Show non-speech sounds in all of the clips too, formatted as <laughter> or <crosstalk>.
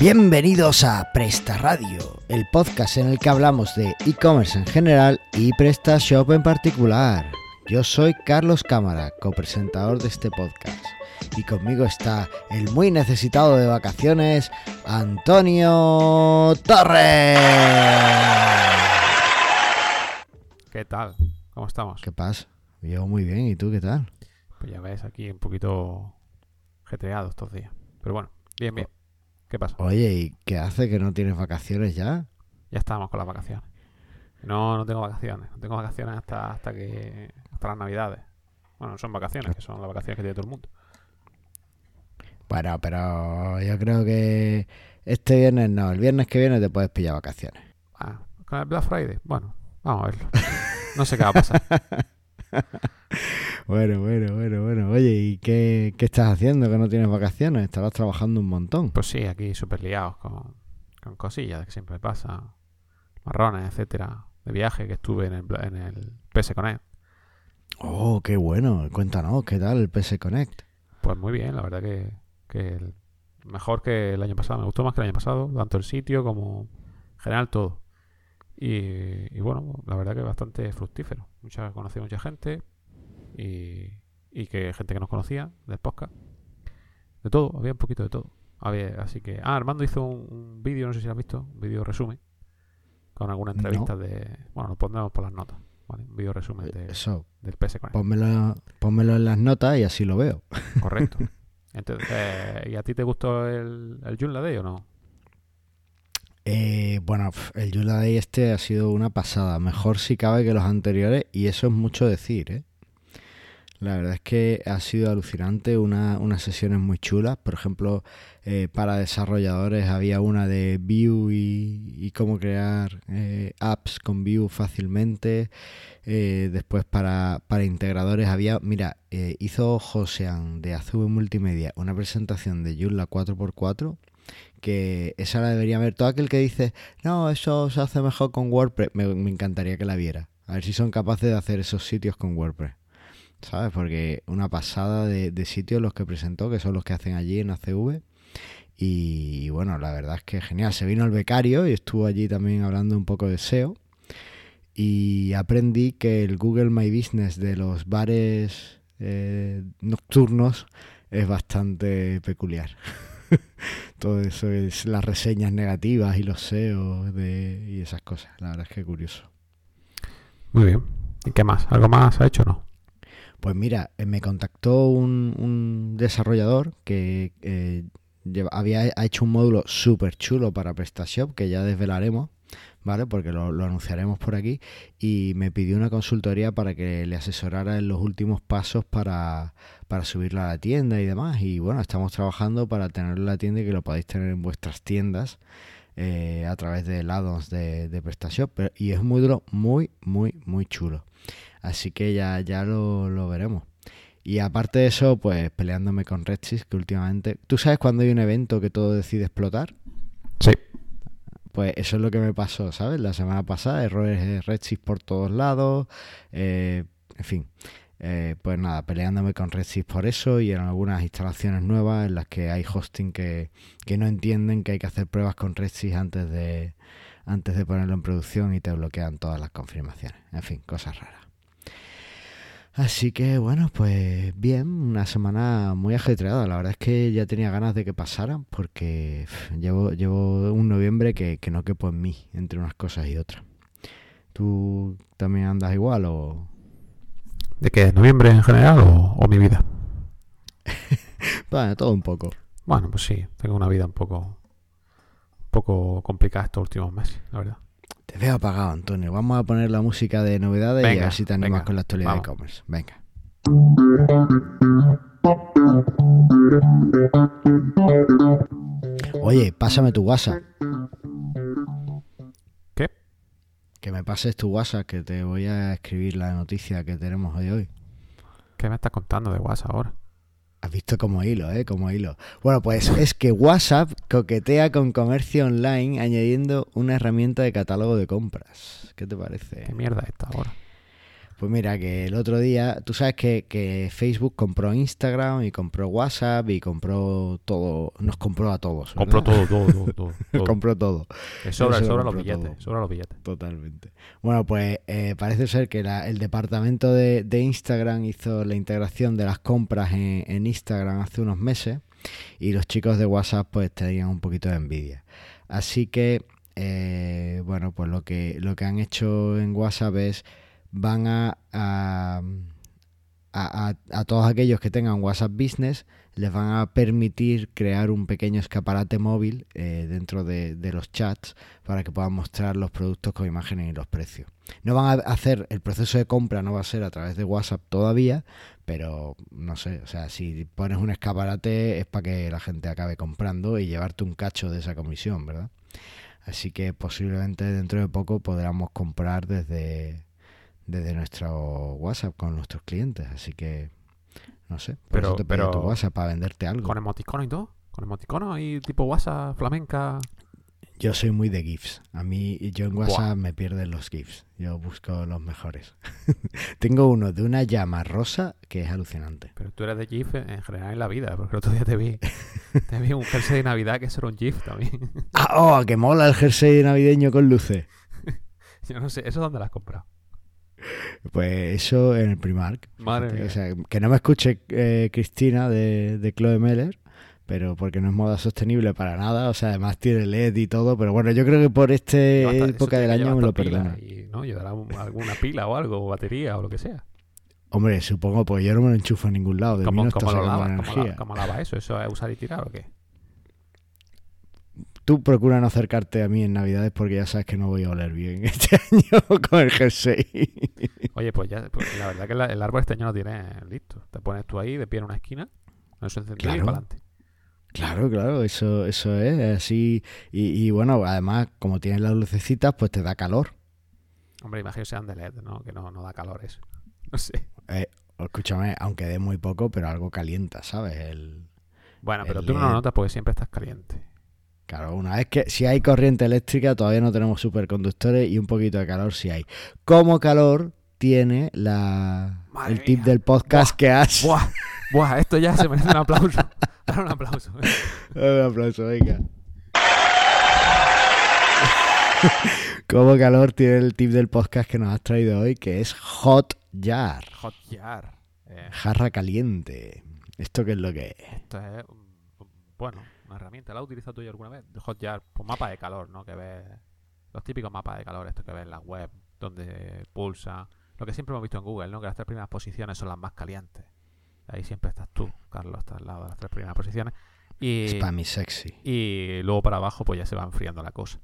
Bienvenidos a Presta Radio, el podcast en el que hablamos de e-commerce en general y PrestaShop en particular. Yo soy Carlos Cámara, copresentador de este podcast. Y conmigo está el muy necesitado de vacaciones, Antonio Torres. ¿Qué tal? ¿Cómo estamos? ¿Qué pasa? Yo muy bien, ¿y tú qué tal? Pues ya ves, aquí un poquito getreado estos días. Pero bueno, bien, bien. ¿Qué pasa? Oye, ¿y qué hace que no tienes vacaciones ya? Ya estábamos con las vacaciones. No, no tengo vacaciones. No tengo vacaciones hasta, hasta que hasta las navidades. Bueno, no son vacaciones, que son las vacaciones que tiene todo el mundo. Bueno, pero yo creo que este viernes no, el viernes que viene te puedes pillar vacaciones. Ah, con el Black Friday. Bueno, vamos a verlo. No sé qué va a pasar. <laughs> <laughs> Bueno, bueno, bueno, bueno. Oye, ¿y qué, qué estás haciendo que no tienes vacaciones? Estarás trabajando un montón. Pues sí, aquí súper liados con, con cosillas que siempre pasa. Marrones, etcétera. De viaje que estuve en el, en el PS Connect. Oh, qué bueno. Cuéntanos, ¿qué tal el PS Connect? Pues muy bien, la verdad que, que mejor que el año pasado. Me gustó más que el año pasado, tanto el sitio como en general todo. Y, y bueno, la verdad que bastante fructífero. Mucha, conocí mucha gente y, y que gente que nos conocía del podcast. De todo, había un poquito de todo. Había, así que, ah, Armando hizo un, un vídeo, no sé si lo has visto, un vídeo resumen con alguna No. entrevista de, bueno, lo pondremos por las notas, ¿vale? Un vídeo resumen de, Eso, del PS pónmelo, pónmelo en las notas y así lo veo. Correcto. <laughs> Entonces, eh, ¿y a ti te gustó el, el Joomla Day o no? Eh, bueno, el Yula Day este ha sido una pasada. Mejor si cabe que los anteriores y eso es mucho decir, ¿eh? La verdad es que ha sido alucinante, una, unas sesiones muy chulas. Por ejemplo, eh, para desarrolladores había una de Vue y, cómo crear eh, apps con Vue fácilmente. Eh, después para, para integradores había, mira, hizo Josean de Azube Multimedia una presentación de Joomla 4x4 que esa la debería ver. Todo aquel que dice, no, eso se hace mejor con WordPress, me, encantaría que la viera. A ver si son capaces de hacer esos sitios con WordPress. ¿Sabes? Porque una pasada de, sitios los que presentó, que son los que hacen allí en ACV. Y, y bueno, la verdad es que genial. Se vino el becario y estuvo allí también hablando un poco de SEO. Y aprendí que el Google My Business de los bares eh, nocturnos es bastante peculiar. <laughs> Todo eso es las reseñas negativas y los SEO de, y esas cosas. La verdad es que curioso. Muy bien. ¿Y qué más? ¿Algo más ha hecho o no? Pues mira, eh, me contactó un, un desarrollador que eh, lleva- había ha hecho un módulo súper chulo para PrestaShop que ya desvelaremos, ¿vale? Porque lo, lo anunciaremos por aquí. Y me pidió una consultoría para que le asesorara en los últimos pasos para, para subirlo a la tienda y demás. Y bueno, estamos trabajando para tenerlo en la tienda y que lo podáis tener en vuestras tiendas. eh, a través de addons de, de PrestaShop pero- y es un módulo muy muy muy chulo Así que ya, ya lo, lo veremos. Y aparte de eso, pues peleándome con Redsys, que últimamente... ¿Tú sabes cuando hay un evento que todo decide explotar? Sí. Pues eso es lo que me pasó, ¿sabes? La semana pasada, errores de Redsys por todos lados. eh, en fin. Eh, pues nada, peleándome con Redsys por eso y en algunas instalaciones nuevas en las que hay hosting que, que no entienden que hay que hacer pruebas con Redsys antes de, antes de ponerlo en producción y te bloquean todas las confirmaciones. En fin, cosas raras. Así que bueno, pues bien, una semana muy ajetreada. La verdad es que ya tenía ganas de que pasaran porque llevo, llevo un noviembre que, que no quepo en mí entre unas cosas y otras. ¿Tú también andas igual o...? ¿De qué? ¿Noviembre en general o, o mi vida? <laughs> Bueno, todo un poco. Bueno, pues sí, tengo una vida un poco, un poco complicada estos últimos meses, la verdad. Te veo apagado, Antonio. Vamos a poner la música de novedades y a Venga, ver si te animas venga, con la actualidad de vamos. e-commerce. Venga. Oye, pásame tu WhatsApp. ¿Qué? Que me pases tu WhatsApp, que te voy a escribir la noticia que tenemos hoy hoy. ¿Qué me estás contando de WhatsApp ahora? Has visto como hilo, ¿eh? Como hilo. Bueno, pues es que WhatsApp coquetea con comercio online añadiendo una herramienta de catálogo de compras. ¿Qué te ¿Qué parece? mierda es esta ahora? Pues mira, que el otro día, tú sabes que, que Facebook compró Instagram y compró WhatsApp y compró todo, nos compró a todos. ¿verdad? Compró todo, todo, todo. todo, <laughs> todo. compró todo. Que sobra, Eso sobra lo los billetes, sobra los billetes. Totalmente. Bueno, pues eh, parece ser que la- el departamento de, de Instagram hizo la integración de las compras en, en Instagram hace unos meses y los chicos de WhatsApp pues tenían un poquito de envidia. Así que, eh, bueno, pues lo que, lo que han hecho en WhatsApp es van a, a, a- a- todos aquellos que tengan WhatsApp Business les van a permitir crear un pequeño escaparate móvil eh, dentro de, de los chats para que puedan mostrar los productos con imágenes y los precios. No van a hacer el proceso de compra, no va a ser a través de WhatsApp todavía, pero no sé, o sea, si pones un escaparate es para que la gente acabe comprando y llevarte un cacho de esa comisión, ¿verdad? Así que posiblemente dentro de poco podamos comprar desde, desde nuestro WhatsApp con nuestros clientes. Así que, no sé, por Pero- eso te pero- tu WhatsApp para venderte algo. Con emoticono y todo. Con emoticono ahí tipo WhatsApp, flamenca. Yo soy muy de GIFs. A mí, yo en Buah. WhatsApp me pierden los GIFs. Yo busco los mejores. <laughs> Tengo uno de una llama rosa que es alucinante. Pero tú eres de GIF en general en la vida, porque el otro día te vi. te vi un jersey de Navidad que eso era un GIF también. <laughs> ¡Ah, oh! ¡Que mola el jersey navideño con luces! <laughs> Yo no sé, ¿eso dónde lo has comprado? Pues eso en el Primark. Madre o sea, que no me escuche eh, Cristina de, de Chloe Meller, pero porque no es moda sostenible para nada. O sea, además tiene LED y todo. Pero bueno, yo creo que por esta eso época del año me lo perdona. Y, ¿no? Llevará un- alguna pila o algo, o batería o lo que sea. Hombre, supongo, porque yo no me lo enchufo en ningún lado. De mí ¿Cómo, no cómo lo lava? ¿Cómo, la- energía. cómo lava eso? ¿Eso es usar y tirar o qué? Tú procura no acercarte a mí en Navidades porque ya sabes que no voy a oler bien <laughs> este año con el jersey. Oye, pues ya, pues la verdad que la- el árbol este año lo tienes listo. Te pones tú ahí de pie en una esquina, con eso encendido y para adelante. Claro, claro, eso, eso es así. Y, y bueno, además, como tienes las lucecitas, pues te da calor. Hombre, imagino que sean de LED, ¿no? Que no, no da calor eso. <laughs> No sé. Eh, escúchame, aunque dé muy poco, pero algo calienta, ¿sabes? El, Bueno, pero El tú no lo notas porque siempre estás caliente. Claro, una vez que si hay corriente eléctrica todavía no tenemos superconductores y un poquito de calor sí hay. ¿Cómo calor tiene la, Madre el tip mía. del podcast que has? ¡Buah! ¡Buah! Esto ya se merece un aplauso. <laughs> Dale un aplauso. Un aplauso, venga. <laughs> ¿Cómo calor tiene el tip del podcast que nos has traído hoy? Que es Hot Jar, Hotjar. Eh, jarra caliente. ¿Esto qué es lo que es? esto es, bueno, una herramienta. ¿La has utilizado tú ya alguna vez? Hotjar, pues mapa de calor, ¿no? Que ves los típicos mapas de calor, estos que ves en la web, donde pulsa. Lo que siempre hemos visto en Google, ¿no? Que las tres primeras posiciones son las más calientes. Ahí siempre estás tú, Carlos, estás al lado de las tres primeras posiciones. Y, Spammy sexy. y luego para abajo pues ya se va enfriando la cosa.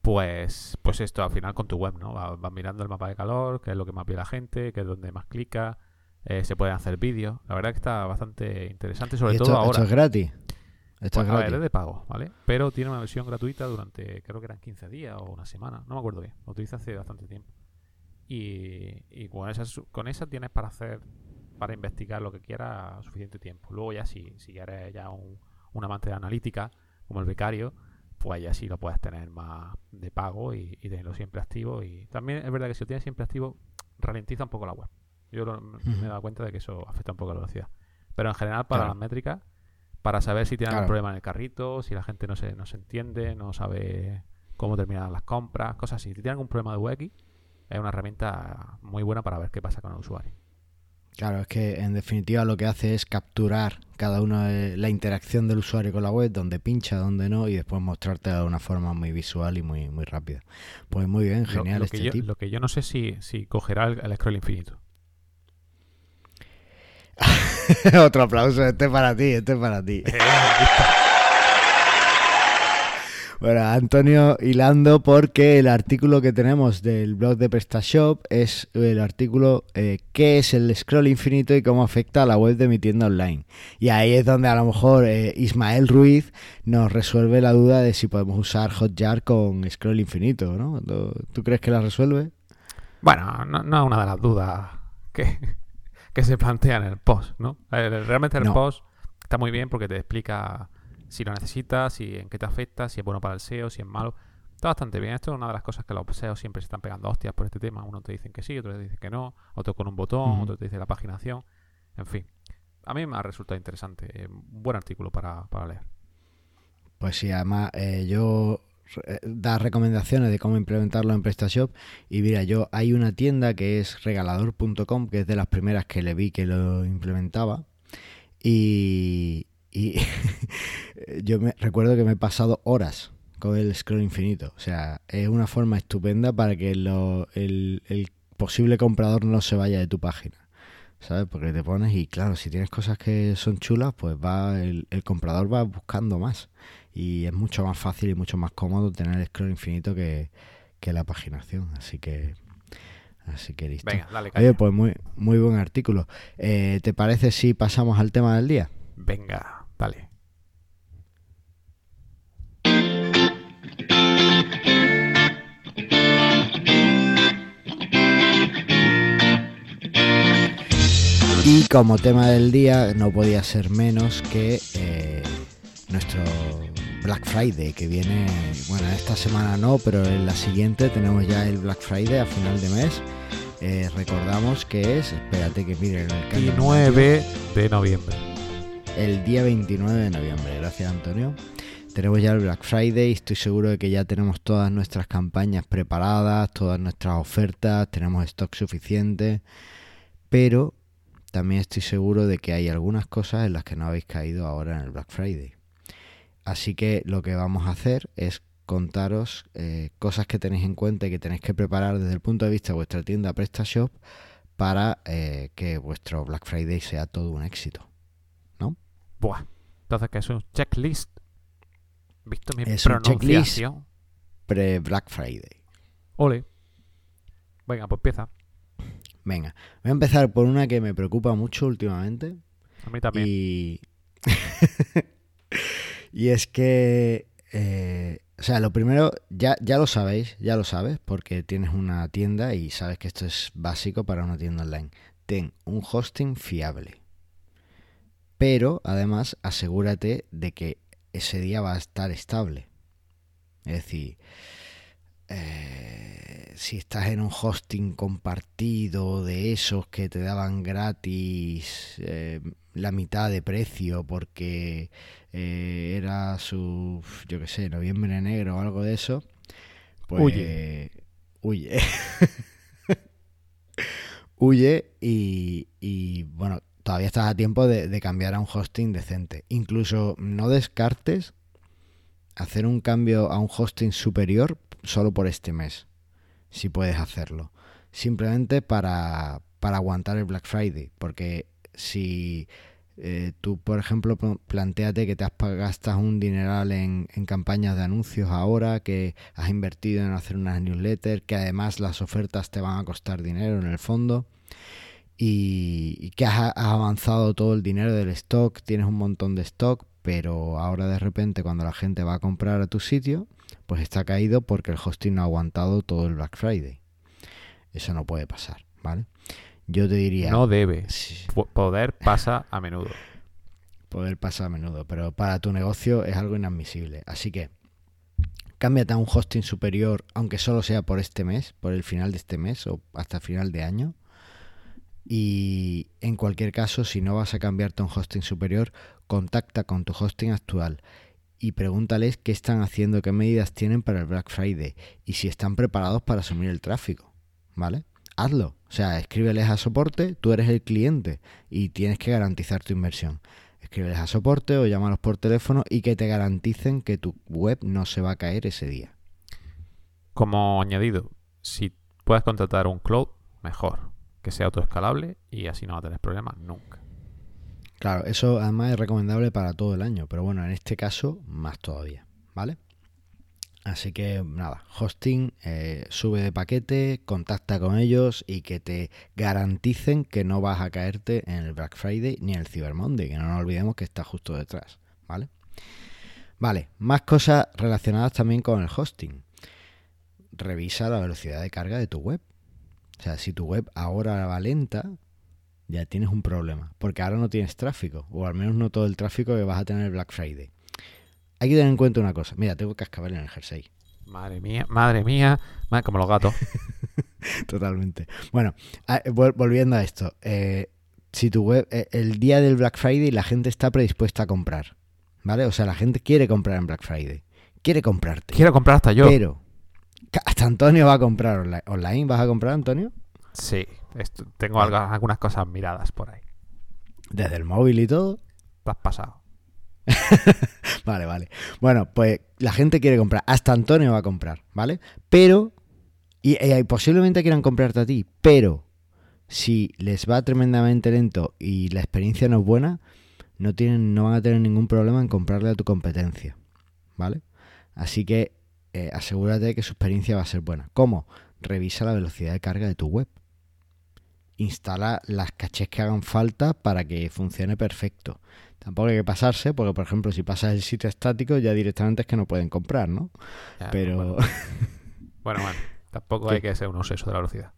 Pues, pues esto al final con tu web, ¿no? Vas, vas mirando el mapa de calor, qué es lo que más ve la gente, qué es donde más clica, eh, se pueden hacer vídeos. La verdad que está bastante interesante, sobre ¿Y todo ahora. esto es gratis? Esto Pues, es a ver, gratis. es de pago, ¿vale? Pero tiene una versión gratuita durante, creo que eran 15 días o una semana, no me acuerdo bien, lo utilicé hace bastante tiempo. Y, y con, esa, con esa tienes para hacer, para investigar lo que quieras suficiente tiempo. Luego ya si, si eres ya un, un amante de analítica, como el becario, pues ya sí lo puedes tener más de pago y, y tenerlo siempre activo. Y también es verdad que si lo tienes siempre activo, ralentiza un poco la web. Yo lo- me he dado cuenta de que eso afecta un poco la velocidad. Pero en general, para Claro. las métricas, para saber si tiene algún Claro. problema en el carrito, si la gente no se, no se entiende, no sabe cómo terminan las compras, cosas así. Si tiene algún problema de UX, es una herramienta muy buena para ver qué pasa con el usuario. Claro, es que en definitiva lo que hace es capturar cada una de la interacción del usuario con la web, donde pincha, donde no, y después mostrarte de una forma muy visual y muy, muy rápida. Pues muy bien, genial lo, que este yo, tip. lo que yo no sé si, si cogerá el, el scroll infinito. <laughs> Otro aplauso, este es para ti, este es para ti. Bueno, Antonio hilando porque el artículo que tenemos del blog de PrestaShop es el artículo eh, ¿Qué es el scroll infinito y cómo afecta a la web de mi tienda online? Y ahí es donde a lo mejor eh, Ismael Ruiz nos resuelve la duda de si podemos usar Hotjar con scroll infinito, ¿no? ¿Tú, tú crees que la resuelve? Bueno, no, no es una de las dudas que, que se plantean en el post, ¿no? Eh, Realmente el No. post está muy bien porque te explica si lo necesitas, si en qué te afecta, si es bueno para el SEO, si es malo. Está bastante bien. Esto es una de las cosas que los SEO siempre se están pegando hostias por este tema. Uno te dicen que sí, otro te dice que no, otro con un botón, otro te dice la paginación. En fin. A mí me ha resultado interesante. eh, Un buen artículo para, para leer. Pues sí, además eh, yo eh, da recomendaciones de cómo implementarlo en PrestaShop y mira, yo hay una tienda que es regalador.com, que es de las primeras que le vi que lo implementaba y, <laughs> yo me recuerdo que me he pasado horas con el scroll infinito, o sea, es una forma estupenda para que lo- el, posible comprador no se vaya de tu página. ¿Sabes? Porque te pones y claro, si tienes cosas que son chulas, pues va el comprador va buscando más y es mucho más fácil y mucho más cómodo tener el scroll infinito que, que la paginación. Así que, así que listo. Venga, dale. Oye, pues muy, muy buen artículo. Eh, ¿Te parece si pasamos al tema del día? Venga, dale. Y como tema del día no podía ser menos que eh, nuestro Black Friday, que viene, bueno, esta semana no, pero en la siguiente tenemos ya el Black Friday a final de mes. Eh, recordamos que es, espérate que miren el calendario. 29 de noviembre. el día 29 de noviembre. Gracias, Antonio. Tenemos ya el Black Friday. Estoy seguro de que ya tenemos todas nuestras campañas preparadas, todas nuestras ofertas, tenemos stock suficiente. Pero también estoy seguro de que hay algunas cosas en las que no habéis caído ahora en el Black Friday. Así que lo que vamos a hacer es contaros eh, cosas que tenéis en cuenta y que tenéis que preparar desde el punto de vista de vuestra tienda PrestaShop para eh, que vuestro Black Friday sea todo un éxito. Buah. Entonces, que es un checklist. ¿Visto mi Es un checklist. pronunciación? Pre-Black Friday. Ole. Venga, pues empieza. Venga, voy a empezar por una que me preocupa mucho últimamente. A mí también. Y, <laughs> y es que, eh, o sea, lo primero, ya, ya lo sabéis, ya lo sabes, porque tienes una tienda y sabes que esto es básico para una tienda online. Ten un hosting fiable. Pero, además, asegúrate de que ese día va a estar estable. Es decir, eh, si estás en un hosting compartido de esos que te daban gratis eh, la mitad de precio porque eh, era su, yo qué sé, noviembre negro o algo de eso, pues Huye. huye. <laughs> huye y, y, bueno, todavía estás a tiempo de, de cambiar a un hosting decente. Incluso no descartes hacer un cambio a un hosting superior solo por este mes, si puedes hacerlo. Simplemente para, para aguantar el Black Friday, porque si eh, tú, por ejemplo, pl- planteate que te has gastas un dineral en, en campañas de anuncios ahora, que has invertido en hacer unas newsletters, que además las ofertas te van a costar dinero en el fondo. Y, que has avanzado todo el dinero del stock, tienes un montón de stock, pero ahora de repente cuando la gente va a comprar a tu sitio, pues está caído porque el hosting no ha aguantado todo el Black Friday. Eso no puede pasar, ¿vale? Yo te diría... No debe. sí, Poder pasa a menudo. poder pasa a menudo, pero para tu negocio es algo inadmisible. Así que cámbiate a un hosting superior, aunque solo sea por este mes, por el final de este mes o hasta final de año. Y en cualquier caso, si no vas a cambiarte a un hosting superior, contacta con tu hosting actual y pregúntales qué están haciendo, qué medidas tienen para el Black Friday y si están preparados para asumir el tráfico, ¿vale? Hazlo, o sea, escríbeles a soporte, tú eres el cliente y tienes que garantizar tu inversión. Escríbeles a soporte o llámalos por teléfono y que te garanticen que tu web no se va a caer ese día. Como añadido, si puedes contratar un cloud, mejor. Que sea autoescalable y así no va a tener problemas nunca. Claro, eso además es recomendable para todo el año, pero bueno, en este caso más todavía, ¿vale? Así que nada, hosting, eh, sube de paquete, contacta con ellos y que te garanticen que no vas a caerte en el Black Friday ni en el Cyber Monday, que no nos olvidemos que está justo detrás, ¿vale? Vale, más cosas relacionadas también con el hosting. Revisa la velocidad de carga de tu web. O sea, si tu web ahora va lenta, ya tienes un problema, porque ahora no tienes tráfico, o al menos no todo el tráfico que vas a tener el Black Friday. Hay que tener en cuenta una cosa. Mira, tengo cascabel en el jersey. Madre mía, madre mía, como los gatos. <laughs> Totalmente. Bueno, volviendo a esto. Eh, si tu web, eh, el día del Black Friday la gente está predispuesta a comprar, ¿vale? O sea, la gente quiere comprar en Black Friday. Quiere comprarte. Quiero comprar hasta yo. Pero hasta Antonio va a comprar online. ¿Vas a comprar, Antonio? Sí, tengo algunas cosas miradas por ahí. ¿Desde el móvil y todo? Te has pasado. <laughs> vale, vale. Bueno, pues la gente quiere comprar. Hasta Antonio va a comprar, ¿vale? Pero, y, posiblemente quieran comprarte a ti, pero si les va tremendamente lento y la experiencia no es buena, no, tienen, no van a tener ningún problema en comprarle a tu competencia, ¿vale? Así que eh, asegúrate de que su experiencia va a ser buena. ¿Cómo? Revisa la velocidad de carga de tu web. Instala las cachés que hagan falta para que funcione perfecto. Tampoco hay que pasarse, porque por ejemplo, si pasas el sitio estático, ya directamente es que no pueden comprar, ¿no? Pero. <laughs> Bueno, bueno, tampoco hay que ser un obseso de la velocidad.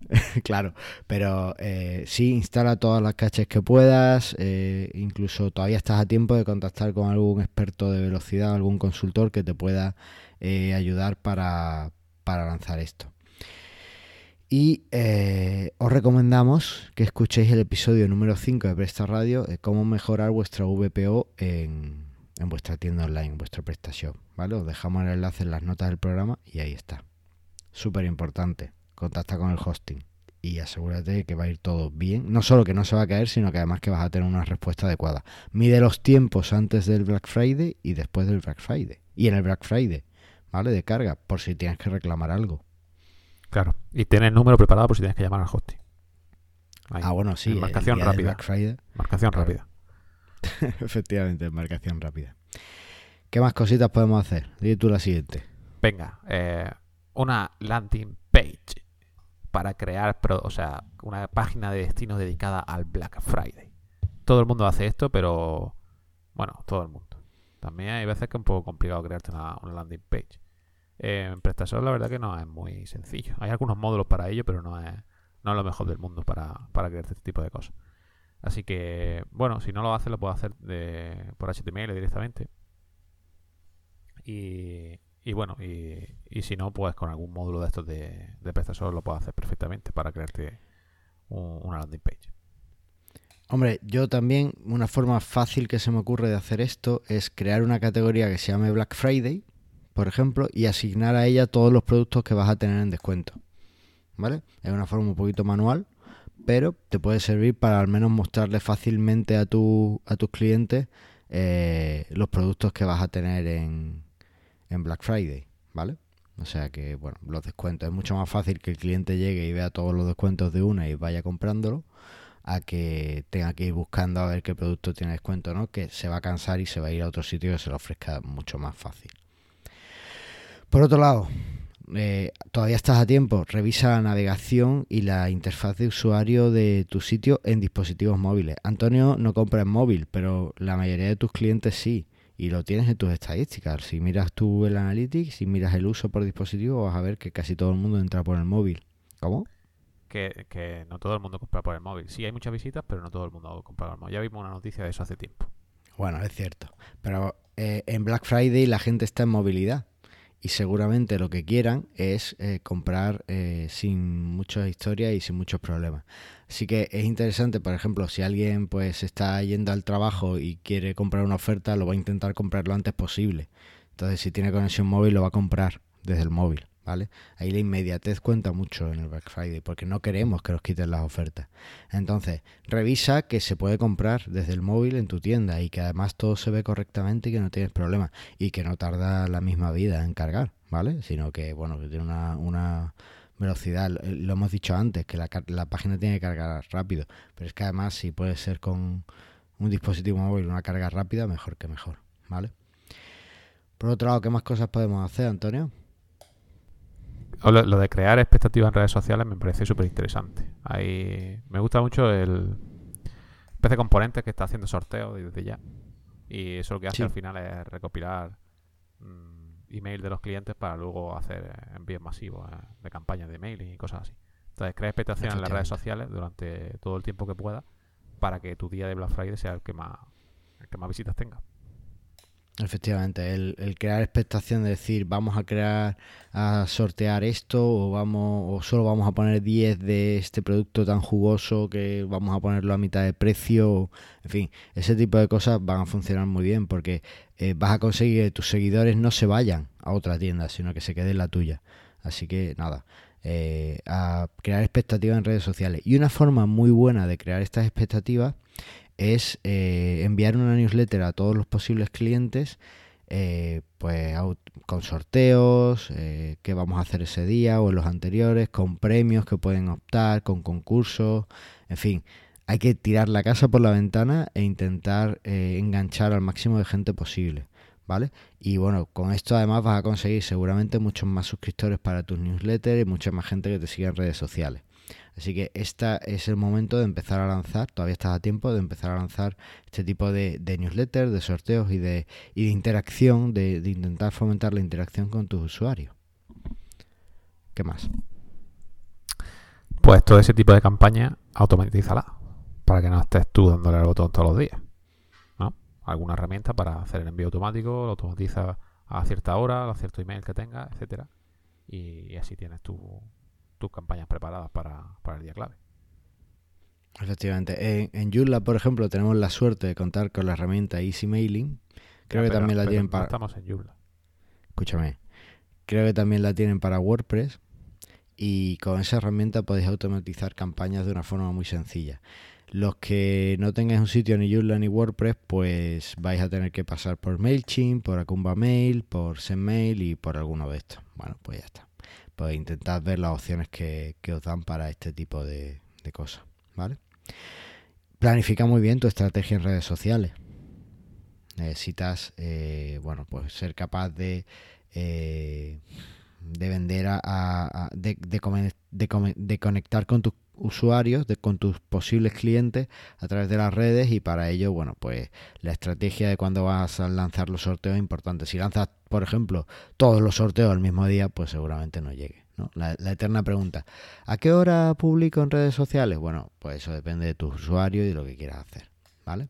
<laughs> claro, pero eh, sí, instala todas las caches que puedas. Eh, incluso todavía estás a tiempo de contactar con algún experto de velocidad, algún consultor que te pueda eh, ayudar para, para lanzar esto. Y eh, os recomendamos que escuchéis el episodio número 5 de Presta Radio, de cómo mejorar vuestra VPO en, vuestra tienda online, en vuestra prestación. ¿vale? Os dejamos el enlace en las notas del programa y ahí está. Súper importante. Contacta con el hosting y asegúrate de que va a ir todo bien. No solo que no se va a caer, sino que además que vas a tener una respuesta adecuada. Mide los tiempos antes del Black Friday y después del Black Friday. Y en el Black Friday, ¿vale? De carga, por si tienes que reclamar algo. Claro. Y tener el número preparado por si tienes que llamar al hosting. Ah, bueno, sí. Marcación rápida. Marcación rápida. <laughs> Efectivamente, marcación rápida. ¿Qué más cositas podemos hacer? Dile tú la siguiente. Venga, eh, una landing page para crear, o sea, una página de destino dedicada al Black Friday. Todo el mundo hace esto, pero bueno, todo el mundo. También hay veces que es un poco complicado crearte una landing page en PrestaShop la verdad que no es muy sencillo. Hay algunos módulos para ello, pero no es, no lo mejor del mundo para, para crear este tipo de cosas. Así que, bueno, si no lo hace, lo puedo hacer de, por HTML directamente. Y, y bueno, y, y, si no, pues con algún módulo de estos de, de lo puedo hacer perfectamente para crearte una landing page. Hombre, yo también, una forma fácil que se me ocurre de hacer esto es crear una categoría que se llame Black Friday por ejemplo, y asignar a ella todos los productos que vas a tener en descuento. ¿Vale? Es una forma un poquito manual, pero te puede servir para al menos mostrarle fácilmente a, tu, a tus clientes eh, los productos que vas a tener en, en Black Friday, ¿vale? O sea que, bueno, los descuentos. Es mucho más fácil que el cliente llegue y vea todos los descuentos de una y vaya comprándolo a que tenga que ir buscando a ver qué producto tiene descuento, ¿no? Que se va a cansar y se va a ir a otro sitio que se lo ofrezca mucho más fácil. Por otro lado, eh, todavía estás a tiempo, revisa la navegación y la interfaz de usuario de tu sitio en dispositivos móviles. Antonio no compra en móvil, pero la mayoría de tus clientes sí, y lo tienes en tus estadísticas. Si miras tú el Analytics y miras el uso por dispositivo, vas a ver que casi todo el mundo entra por el móvil. ¿Cómo? Que, no todo el mundo compra por el móvil. Sí, hay muchas visitas, pero no todo el mundo compra por el móvil. Ya vimos una noticia de eso hace tiempo. Bueno, es cierto. Pero eh, en Black Friday la gente está en movilidad y seguramente lo que quieran es eh, comprar eh, sin muchas historias y sin muchos problemas. Así que es interesante, por ejemplo, si alguien pues está yendo al trabajo y quiere comprar una oferta, lo va a intentar comprar lo antes posible. Entonces, si tiene conexión móvil, lo va a comprar desde el móvil. ¿Vale? Ahí la inmediatez cuenta mucho en el Black Friday porque no queremos que nos quiten las ofertas. Entonces, revisa que se puede comprar desde el móvil en tu tienda y que además todo se ve correctamente y que no tienes problemas y que no tarda la misma vida en cargar, ¿vale? Sino que, bueno, que tiene una, velocidad, lo hemos dicho antes, que la, la página tiene que cargar rápido, pero es que además si puede ser con un dispositivo móvil una carga rápida, mejor que mejor, ¿vale? Por otro lado, ¿qué más cosas podemos hacer, Antonio? Lo, de crear expectativas en redes sociales me parece súper interesante. Ahí me gusta mucho el PC Componentes que está haciendo sorteos desde ya. Y eso lo que hace al final es recopilar mm, email de los clientes para luego hacer envíos masivos eh, de campañas de email y cosas así. Entonces, crea expectativas en las redes sociales durante todo el tiempo que pueda para que tu día de Black Friday sea el que más, el que más visitas tenga. Efectivamente, el, crear expectación de decir vamos a crear, a sortear esto o vamos o solo vamos a poner 10 de este producto tan jugoso que vamos a ponerlo a mitad de precio, en fin, ese tipo de cosas van a funcionar muy bien porque eh, vas a conseguir que tus seguidores no se vayan a otra tienda, sino que se queden en la tuya. Así que nada, eh, a crear expectativas en redes sociales. Y una forma muy buena de crear estas expectativas es eh, enviar una newsletter a todos los posibles clientes, eh, pues con sorteos, eh, que vamos a hacer ese día o en los anteriores, con premios que pueden optar, con concursos, en fin. Hay que tirar la casa por la ventana e intentar enganchar al máximo de gente posible, ¿vale? Y bueno, con esto además vas a conseguir seguramente muchos más suscriptores para tus newsletters y mucha más gente que te siga en redes sociales. Así que este es el momento de empezar a lanzar, todavía estás a tiempo de empezar a lanzar este tipo de, newsletters, de sorteos y de, interacción, de, intentar fomentar la interacción con tus usuarios. ¿Qué más? Pues todo ese tipo de campaña automatízala para que no estés tú dándole al botón todos los días. ¿no? Alguna herramienta para hacer el envío automático, lo automatiza a cierta hora, a cierto email que tenga, etcétera. Y, y así tienes tu, tus campañas preparadas para, el día clave. Efectivamente. En, en Joomla, por ejemplo, tenemos la suerte de contar con la herramienta Easy Mailing. Creo que también la tienen para. estamos en Joomla. Escúchame. Creo que también la tienen para WordPress. Y con esa herramienta podéis automatizar campañas de una forma muy sencilla. Los que no tengáis un sitio ni Joomla ni WordPress, pues vais a tener que pasar por MailChimp, por Akumba Mail, por SendMail y por alguno de estos. Bueno, pues ya está pues intentad ver las opciones que, os dan para este tipo de, cosas, ¿vale? Planifica muy bien tu estrategia en redes sociales. Necesitas, eh, bueno, pues ser capaz de, eh, de vender a, de, de, conectar con tus usuarios, con tus posibles clientes a través de las redes y para ello, bueno, pues la estrategia de cuando vas a lanzar los sorteos es importante. Si lanzas, por ejemplo, todos los sorteos al mismo día, pues seguramente no llegue. ¿no? La, eterna pregunta, ¿a qué hora publico en redes sociales? Bueno, pues eso depende de tus usuarios y de lo que quieras hacer, ¿vale?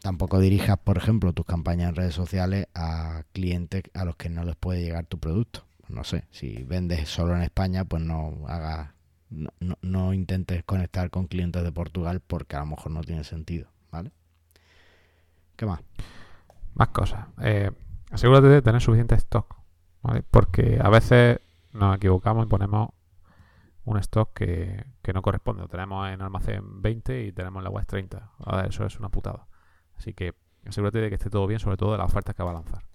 Tampoco dirijas, por ejemplo, tus campañas en redes sociales a clientes a los que no les puede llegar tu producto. No sé, si vendes solo en España, pues no hagas no, no, intentes conectar con clientes de Portugal porque a lo mejor no tiene sentido, ¿vale? ¿Qué más? Más cosas. Eh, asegúrate de tener suficiente stock, ¿vale? Porque a veces nos equivocamos y ponemos un stock que, que no corresponde. Tenemos en almacén 20 y tenemos en la web 30. eso es una putada. Así que asegúrate de que esté todo bien, sobre todo de las ofertas que va a lanzar.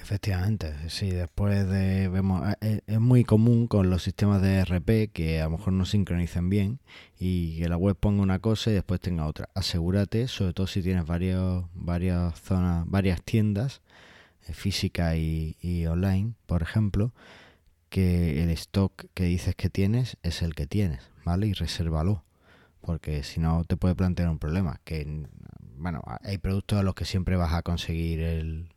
Efectivamente, sí, después de vemos eh, eh, es muy común con los sistemas de RP que a lo mejor no sincronicen bien y que la web ponga una cosa y después tenga otra. Asegúrate, sobre todo si tienes varios, varias zonas, varias tiendas eh, física y, y online, por ejemplo, que el stock que dices que tienes es el que tienes, ¿vale? Y resérvalo, porque si no te puede plantear un problema, que bueno, hay productos a los que siempre vas a conseguir el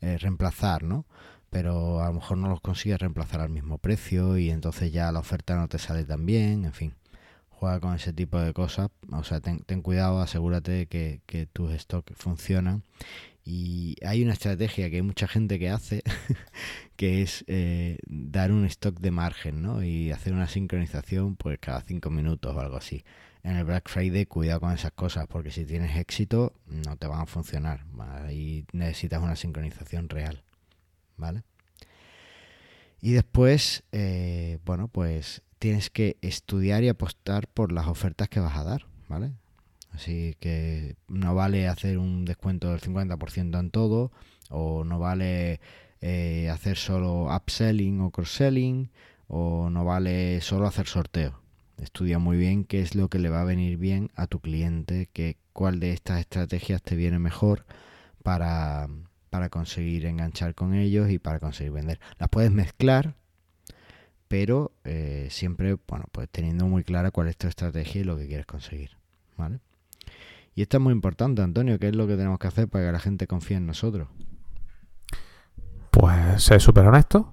eh, reemplazar, ¿no? Pero a lo mejor no los consigues reemplazar al mismo precio y entonces ya la oferta no te sale tan bien, en fin. Juega con ese tipo de cosas, o sea, ten, cuidado, asegúrate que, que tus stocks funcionan. Y hay una estrategia que hay mucha gente que hace, <laughs> que es eh, dar un stock de margen, ¿no? Y hacer una sincronización pues cada cinco minutos o algo así en el Black Friday cuidado con esas cosas porque si tienes éxito no te van a funcionar. Ahí necesitas una sincronización real vale y después eh, bueno pues tienes que estudiar y apostar por las ofertas que vas a dar vale así que no vale hacer un descuento del 50% en todo o no vale eh, hacer solo upselling o cross-selling o no vale solo hacer sorteos Estudia muy bien qué es lo que le va a venir bien a tu cliente, que, cuál de estas estrategias te viene mejor para, conseguir enganchar con ellos y para conseguir vender. Las puedes mezclar, pero eh, siempre, bueno, pues teniendo muy clara cuál es tu estrategia y lo que quieres conseguir. ¿Vale? Y esto es muy importante, Antonio, ¿qué es lo que tenemos que hacer para que la gente confíe en nosotros? Pues ser súper honesto.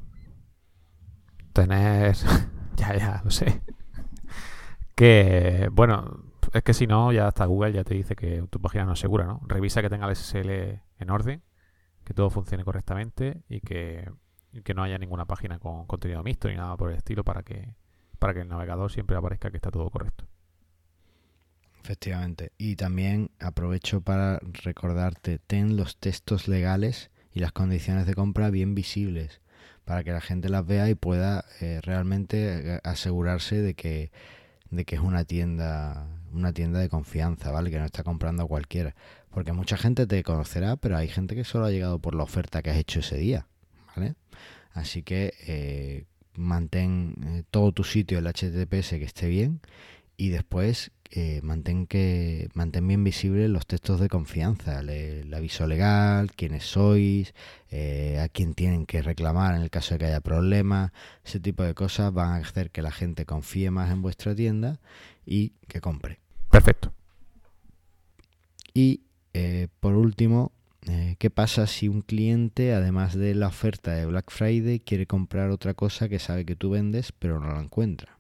Tener... <laughs> ya, ya, lo sé que, bueno, es que si no, ya hasta Google ya te dice que tu página no es segura, ¿no? Revisa que tenga el SSL en orden, que todo funcione correctamente y que, que no haya ninguna página con contenido mixto ni nada por el estilo para que, para que el navegador siempre aparezca que está todo correcto. Efectivamente. Y también aprovecho para recordarte, ten los textos legales y las condiciones de compra bien visibles para que la gente las vea y pueda eh, realmente eh, asegurarse de que, de que es una tienda una tienda de confianza, ¿vale? Que no está comprando a cualquiera. Porque mucha gente te conocerá, pero hay gente que solo ha llegado por la oferta que has hecho ese día, ¿vale? Así que eh, mantén todo tu sitio, el HTTPS, que esté bien y después eh, mantén, que, mantén bien visibles los textos de confianza, el aviso legal, quiénes sois, eh, a quién tienen que reclamar en el caso de que haya problemas, ese tipo de cosas van a hacer que la gente confíe más en vuestra tienda y que compre. Perfecto. Y eh, por último, ¿qué pasa si un cliente, además de la oferta de Black Friday, quiere comprar otra cosa que sabe que tú vendes pero no la encuentra?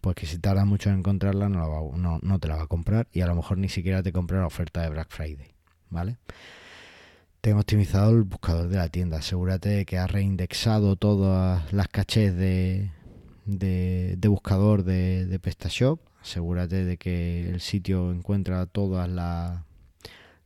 Pues que si tarda mucho en encontrarla no, la va, no, no, te la va a comprar y a lo mejor ni siquiera te compra la oferta de Black Friday, ¿vale? Tengo optimizado el buscador de la tienda. Asegúrate de que has reindexado todas las cachés de, de, buscador de, de PrestaShop. Asegúrate de que el sitio encuentra todas las,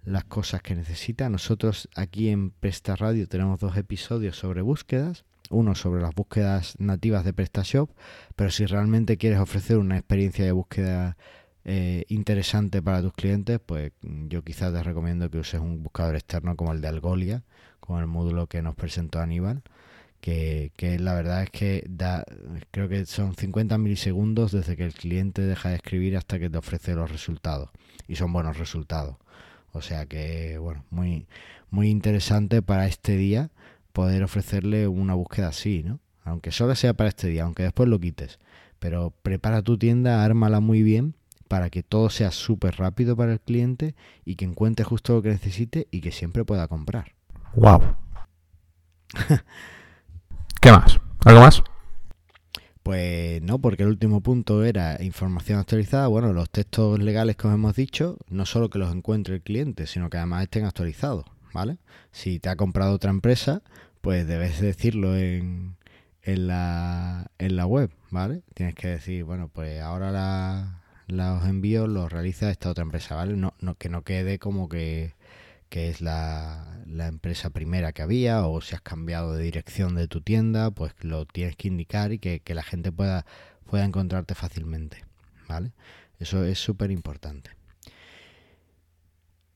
las cosas que necesita. Nosotros aquí en Presta Radio tenemos dos episodios sobre búsquedas uno sobre las búsquedas nativas de PrestaShop, pero si realmente quieres ofrecer una experiencia de búsqueda eh, interesante para tus clientes, pues yo quizás te recomiendo que uses un buscador externo como el de Algolia, con el módulo que nos presentó Aníbal, que, que la verdad es que da, creo que son 50 milisegundos desde que el cliente deja de escribir hasta que te ofrece los resultados. Y son buenos resultados. O sea que, bueno, muy, muy interesante para este día poder ofrecerle una búsqueda así, ¿no? Aunque solo sea para este día, aunque después lo quites. Pero prepara tu tienda, ármala muy bien para que todo sea súper rápido para el cliente y que encuentre justo lo que necesite y que siempre pueda comprar. ¡Wow! <laughs> ¿Qué más? ¿Algo más? Pues no, porque el último punto era información actualizada. Bueno, los textos legales que os hemos dicho, no solo que los encuentre el cliente, sino que además estén actualizados. ¿Vale? Si te ha comprado otra empresa, pues debes decirlo en, en, la, en la web, ¿vale? Tienes que decir, bueno, pues ahora la, los envíos los realiza esta otra empresa, ¿vale? No, no, que no quede como que, que es la, la, empresa primera que había o si has cambiado de dirección de tu tienda, pues lo tienes que indicar y que, la gente pueda, pueda encontrarte fácilmente, ¿vale? Eso es súper importante.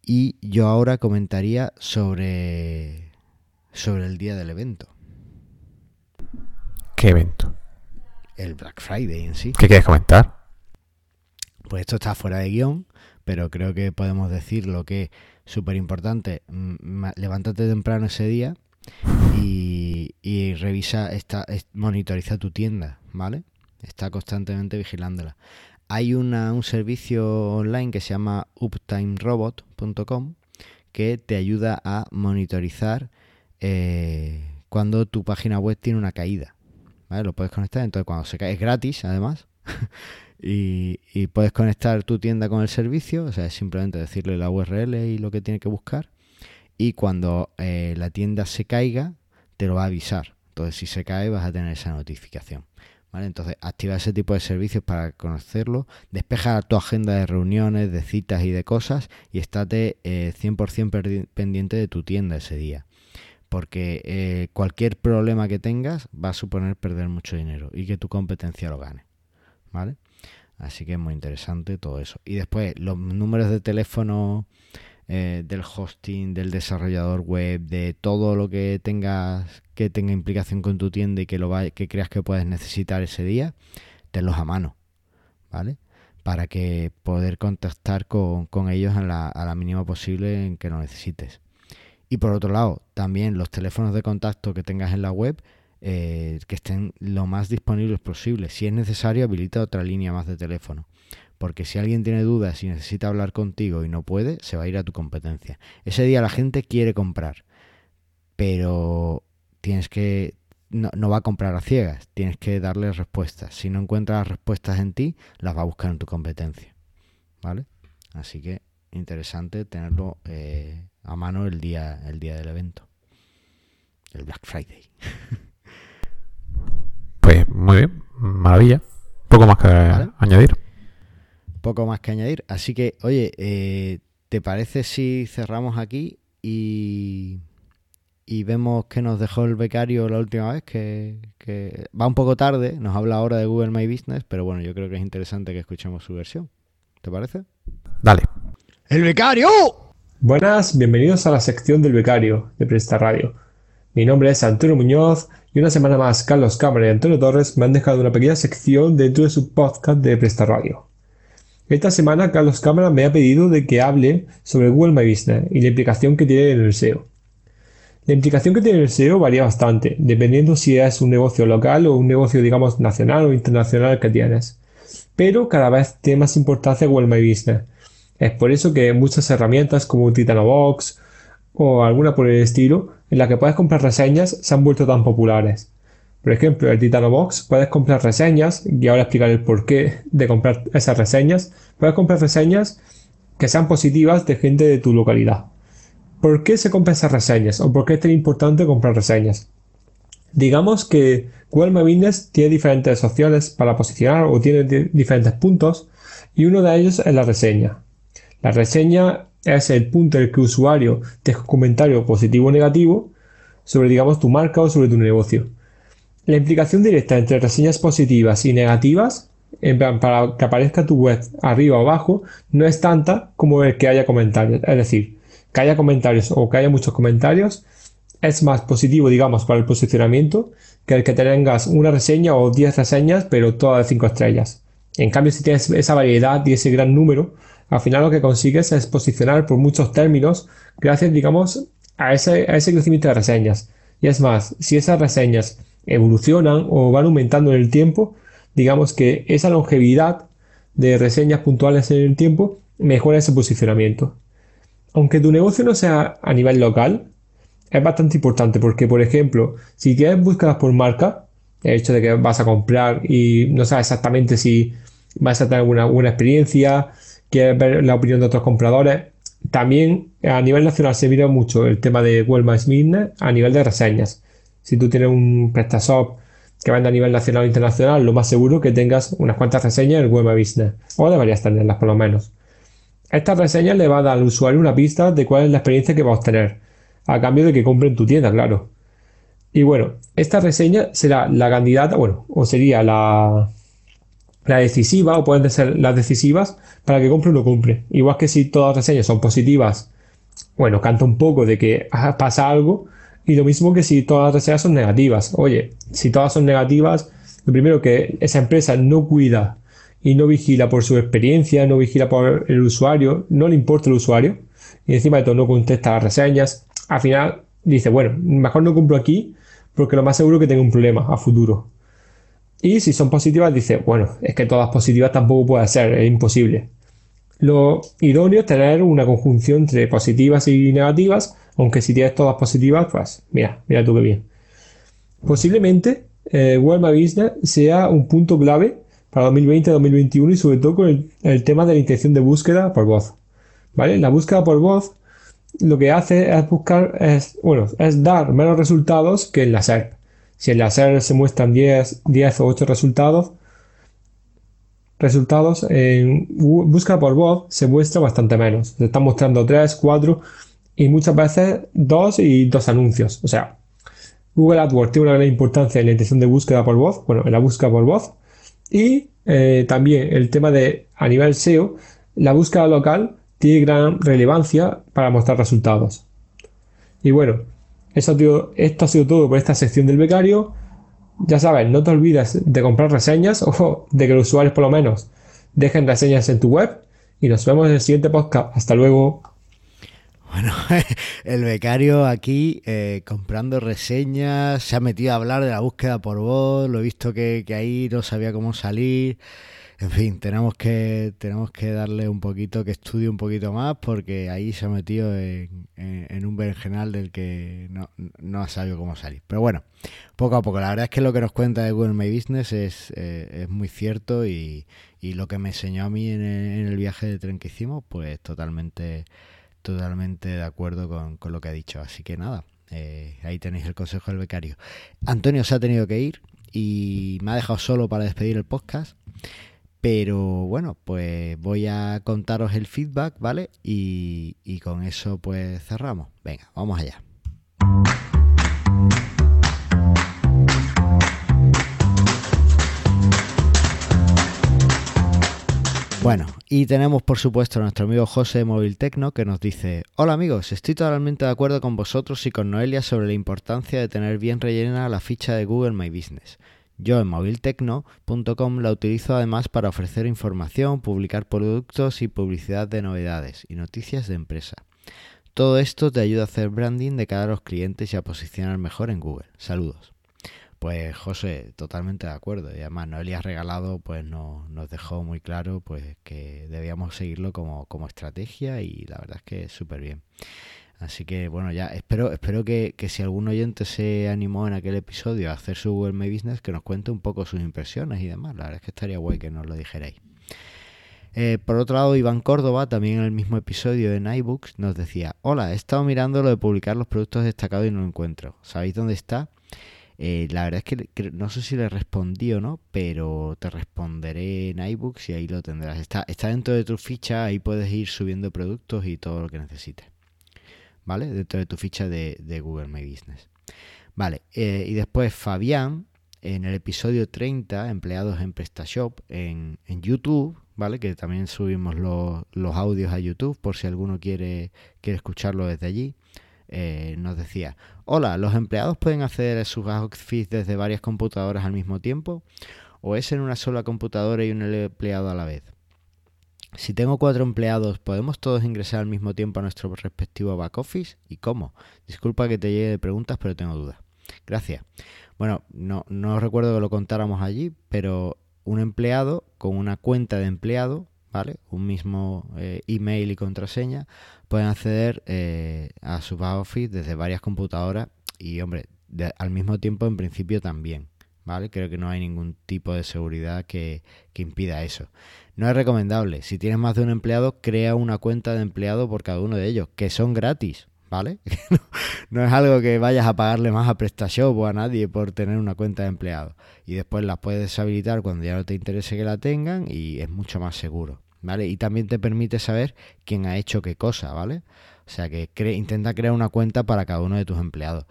Y yo ahora comentaría sobre, sobre el día del evento. ¿Qué evento? El Black Friday en sí. ¿Qué quieres comentar? Pues esto está fuera de guion, pero creo que podemos decir lo que es súper importante. Mm, levántate temprano ese día y, y revisa, esta, monitoriza tu tienda, ¿vale? Está constantemente vigilándola. Hay un servicio online que se llama uptimerobot.com que te ayuda a monitorizar eh, cuando tu página web tiene una caída. ¿vale? Lo puedes conectar, entonces cuando se cae es gratis además. <laughs> y, puedes conectar tu tienda con el servicio, o sea, es simplemente decirle la URL y lo que tiene que buscar. Y cuando eh, la tienda se caiga, te lo va a avisar. Entonces, si se cae, vas a tener esa notificación. Entonces, activa ese tipo de servicios para conocerlo, despeja tu agenda de reuniones, de citas y de cosas y estate 100% eh, pendiente de tu tienda ese día. Porque eh, cualquier problema que tengas va a suponer perder mucho dinero y que tu competencia lo gane. ¿Vale? Así que es muy interesante todo eso. Y después, los números de teléfono eh, del hosting, del desarrollador web, de todo lo que tengas que tenga implicación con tu tienda y que lo que creas que puedes necesitar ese día, tenlos a mano, ¿vale? Para que poder contactar con, ellos a la, a la mínima posible en que lo necesites. Y por otro lado, también los teléfonos de contacto que tengas en la web, eh, que estén lo más disponibles posible. Si es necesario, habilita otra línea más de teléfono porque si alguien tiene dudas y necesita hablar contigo y no puede, se va a ir a tu competencia. Ese día la gente quiere comprar, pero tienes que no, va a comprar a ciegas, tienes que darle respuestas. Si no encuentra las respuestas en ti, las va a buscar en tu competencia. ¿vale? Así que interesante tenerlo eh, a mano el día, el día del evento, el Black Friday. <laughs> Pues muy bien, maravilla. Poco más que añadir. Poco más que añadir. Así que, oye, eh, ¿te parece si cerramos aquí y, y vemos que nos dejó el becario la última vez? Que, que va un poco tarde, nos habla ahora de Google My Business, pero bueno, yo creo que es interesante que escuchemos su versión. ¿Te parece? Dale. ¡El becario! Buenas, bienvenidos a la sección del becario de Presta Radio. Mi nombre es Antonio Muñoz y una semana más Carlos Cámara y Antonio Torres me han dejado una pequeña sección dentro de su podcast de Presta Radio. Esta semana Carlos Cámara me ha pedido de que hable sobre Google My Business y la implicación que tiene en el SEO. La implicación que tiene en el SEO varía bastante, dependiendo si es un negocio local o un negocio digamos nacional o internacional que tienes. Pero cada vez tiene más importancia Google My Business es por eso que muchas herramientas como Titanobox o alguna por el estilo, en la que puedes comprar reseñas, se han vuelto tan populares. Por ejemplo, el Titanobox puedes comprar reseñas, y ahora explicaré el porqué de comprar esas reseñas. Puedes comprar reseñas que sean positivas de gente de tu localidad. ¿Por qué se compran esas reseñas? ¿O por qué es tan importante comprar reseñas? Digamos que Google Business tiene diferentes opciones para posicionar o tiene diferentes puntos y uno de ellos es la reseña. La reseña es el punto en el que el usuario deja un comentario positivo o negativo sobre, digamos, tu marca o sobre tu negocio. La implicación directa entre reseñas positivas y negativas, en plan, para que aparezca tu web arriba o abajo, no es tanta como el que haya comentarios. Es decir, que haya comentarios o que haya muchos comentarios es más positivo, digamos, para el posicionamiento que el que tengas una reseña o 10 reseñas, pero todas de 5 estrellas. En cambio, si tienes esa variedad y ese gran número, al final lo que consigues es posicionar por muchos términos gracias, digamos, a ese, crecimiento de reseñas. Y es más, si esas reseñas evolucionan o van aumentando en el tiempo, digamos que esa longevidad de reseñas puntuales en el tiempo mejora ese posicionamiento. Aunque tu negocio no sea a nivel local, es bastante importante porque, por ejemplo, si tienes búsquedas por marca, el hecho de que vas a comprar y no sabes exactamente si vas a tener una buena experiencia, quieres ver la opinión de otros compradores. También a nivel nacional se mira mucho el tema de Google Business a nivel de reseñas. Si tú tienes un PrestaShop que vende a nivel nacional o internacional, lo más seguro que tengas unas cuantas reseñas en My Business. O deberías tenerlas por lo menos. Estas reseñas le va a dar al usuario una pista de cuál es la experiencia que va a obtener, a cambio de que compre en tu tienda, claro. Y bueno, esta reseña será la candidata, bueno, o sería la, la decisiva o pueden ser las decisivas para que compre o no compre. Igual que si todas las reseñas son positivas, bueno, canta un poco de que pasa algo. Y lo mismo que si todas las reseñas son negativas. Oye, si todas son negativas, lo primero que esa empresa no cuida y no vigila por su experiencia, no vigila por el usuario, no le importa el usuario, y encima de todo no contesta las reseñas, al final dice, bueno, mejor no compro aquí porque lo más seguro que tenga un problema a futuro. Y si son positivas, dice, bueno, es que todas positivas tampoco puede ser, es imposible. Lo idóneo es tener una conjunción entre positivas y negativas, aunque si tienes todas positivas, pues mira, mira tú qué bien. Posiblemente eh, Business sea un punto clave para 2020-2021 y sobre todo con el, tema de la intención de búsqueda por voz. ¿Vale? La búsqueda por voz lo que hace es buscar, bueno, es dar menos resultados que en la SERP. Si en la SER se muestran 10, 10 o 8 resultados, resultados en búsqueda por voz se muestra bastante menos. Se están mostrando 3, 4 y muchas veces 2 y 2 anuncios. O sea, Google AdWords tiene una gran importancia en la intención de búsqueda por voz, bueno, en la búsqueda por voz. Y eh, también el tema de a nivel SEO, la búsqueda local tiene gran relevancia para mostrar resultados. Y bueno, esto ha sido todo por esta sección del becario. Ya sabes, no te olvides de comprar reseñas <laughs> o de que los usuarios por lo menos dejen reseñas en tu web. Y nos vemos en el siguiente podcast. Hasta luego. Bueno, <laughs> el becario aquí eh, comprando reseñas, se ha metido a hablar de la búsqueda por voz, lo he visto que, que ahí no sabía cómo salir. En fin, tenemos que, tenemos que darle un poquito, que estudie un poquito más, porque ahí se ha metido en, un berenjenal del que no, no, ha sabido cómo salir. Pero bueno, poco a poco. La verdad es que lo que nos cuenta de Google My Business es, eh, es muy cierto y, y, lo que me enseñó a mí en el, en el, viaje de tren que hicimos, pues totalmente, totalmente de acuerdo con, con lo que ha dicho. Así que nada, eh, ahí tenéis el consejo del becario. Antonio se ha tenido que ir y me ha dejado solo para despedir el podcast. Pero bueno, pues voy a contaros el feedback, ¿vale? Y, y con eso pues cerramos. Venga, vamos allá. Bueno, y tenemos por supuesto a nuestro amigo José de Móvil Tecno que nos dice, hola amigos, estoy totalmente de acuerdo con vosotros y con Noelia sobre la importancia de tener bien rellena la ficha de Google My Business. Yo en moviltecno.com la utilizo además para ofrecer información, publicar productos y publicidad de novedades y noticias de empresa. Todo esto te ayuda a hacer branding de cara a los clientes y a posicionar mejor en Google. Saludos. Pues José, totalmente de acuerdo. Y además Noelia Regalado pues nos, nos dejó muy claro pues que debíamos seguirlo como, como estrategia y la verdad es que súper bien. Así que bueno, ya espero, espero que, que, si algún oyente se animó en aquel episodio a hacer su Google My Business, que nos cuente un poco sus impresiones y demás. La verdad es que estaría guay que nos lo dijerais. Eh, por otro lado, Iván Córdoba, también en el mismo episodio de iBooks, nos decía, hola, he estado mirando lo de publicar los productos destacados y no lo encuentro. ¿Sabéis dónde está? Eh, la verdad es que, no sé si le respondí o no, pero te responderé en iBooks y ahí lo tendrás. Está, está dentro de tu ficha, ahí puedes ir subiendo productos y todo lo que necesites. ¿Vale? Dentro de tu ficha de, Google My Business. Vale, eh, y después Fabián, en el episodio 30, empleados en PrestaShop, en, en YouTube, ¿vale? Que también subimos los, los audios a YouTube por si alguno quiere, quiere escucharlo desde allí. Eh, nos decía, hola, ¿los empleados pueden a sus Office desde varias computadoras al mismo tiempo? ¿O es en una sola computadora y un empleado a la vez? Si tengo cuatro empleados, ¿podemos todos ingresar al mismo tiempo a nuestro respectivo back office? ¿Y cómo? Disculpa que te llegue de preguntas, pero tengo dudas. Gracias. Bueno, no, no recuerdo que lo contáramos allí, pero un empleado con una cuenta de empleado un mismo eh, email y contraseña, pueden acceder eh, a su back office desde varias computadoras y, hombre, al mismo tiempo en principio también, ¿vale? Creo que no hay ningún tipo de seguridad que, que impida eso. No es recomendable. Si tienes más de un empleado, crea una cuenta de empleado por cada uno de ellos, que son gratis. ¿Vale? <laughs> no es algo que vayas a pagarle más a PrestaShop o a nadie por tener una cuenta de empleado. Y después la puedes deshabilitar cuando ya no te interese que la tengan y es mucho más seguro. ¿vale? Y también te permite saber quién ha hecho qué cosa, ¿vale? O sea que intenta crear una cuenta para cada uno de tus empleados.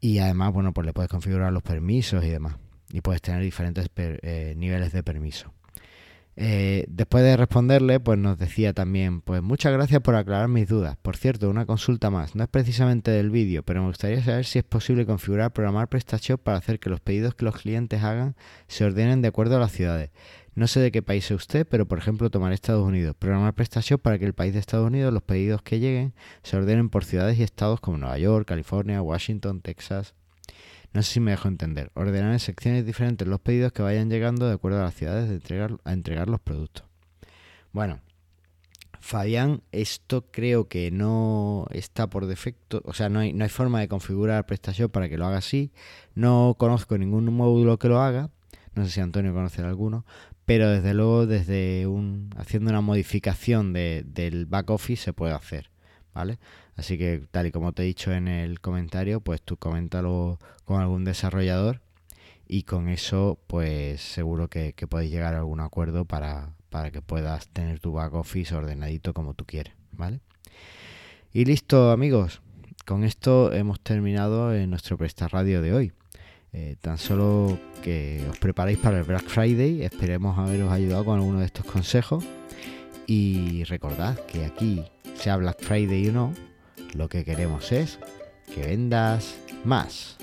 Y además, bueno, pues le puedes configurar los permisos y demás. Y puedes tener diferentes eh, niveles de permiso. Eh, después de responderle, pues nos decía también, pues muchas gracias por aclarar mis dudas. Por cierto, una consulta más. No es precisamente del vídeo, pero me gustaría saber si es posible configurar, programar PrestaShop para hacer que los pedidos que los clientes hagan se ordenen de acuerdo a las ciudades. No sé de qué país es usted, pero por ejemplo tomar Estados Unidos, programar prestación para que el país de Estados Unidos los pedidos que lleguen se ordenen por ciudades y estados como Nueva York, California, Washington, Texas. No sé si me dejo entender. Ordenar en secciones diferentes los pedidos que vayan llegando de acuerdo a las ciudades de entregar, a entregar los productos. Bueno, Fabián, esto creo que no está por defecto, o sea, no hay, no hay forma de configurar prestación para que lo haga así. No conozco ningún módulo que lo haga. No sé si Antonio conoce alguno, pero desde luego desde un haciendo una modificación de, del back office se puede hacer, ¿vale? Así que tal y como te he dicho en el comentario, pues tú coméntalo con algún desarrollador y con eso pues seguro que, podéis llegar a algún acuerdo para, para que puedas tener tu back office ordenadito como tú quieres, ¿vale? Y listo amigos, con esto hemos terminado en nuestro Presta Radio de hoy. Eh, tan solo que os preparéis para el Black Friday, esperemos haberos ayudado con alguno de estos consejos y recordad que aquí, sea Black Friday o no, lo que queremos es que vendas más.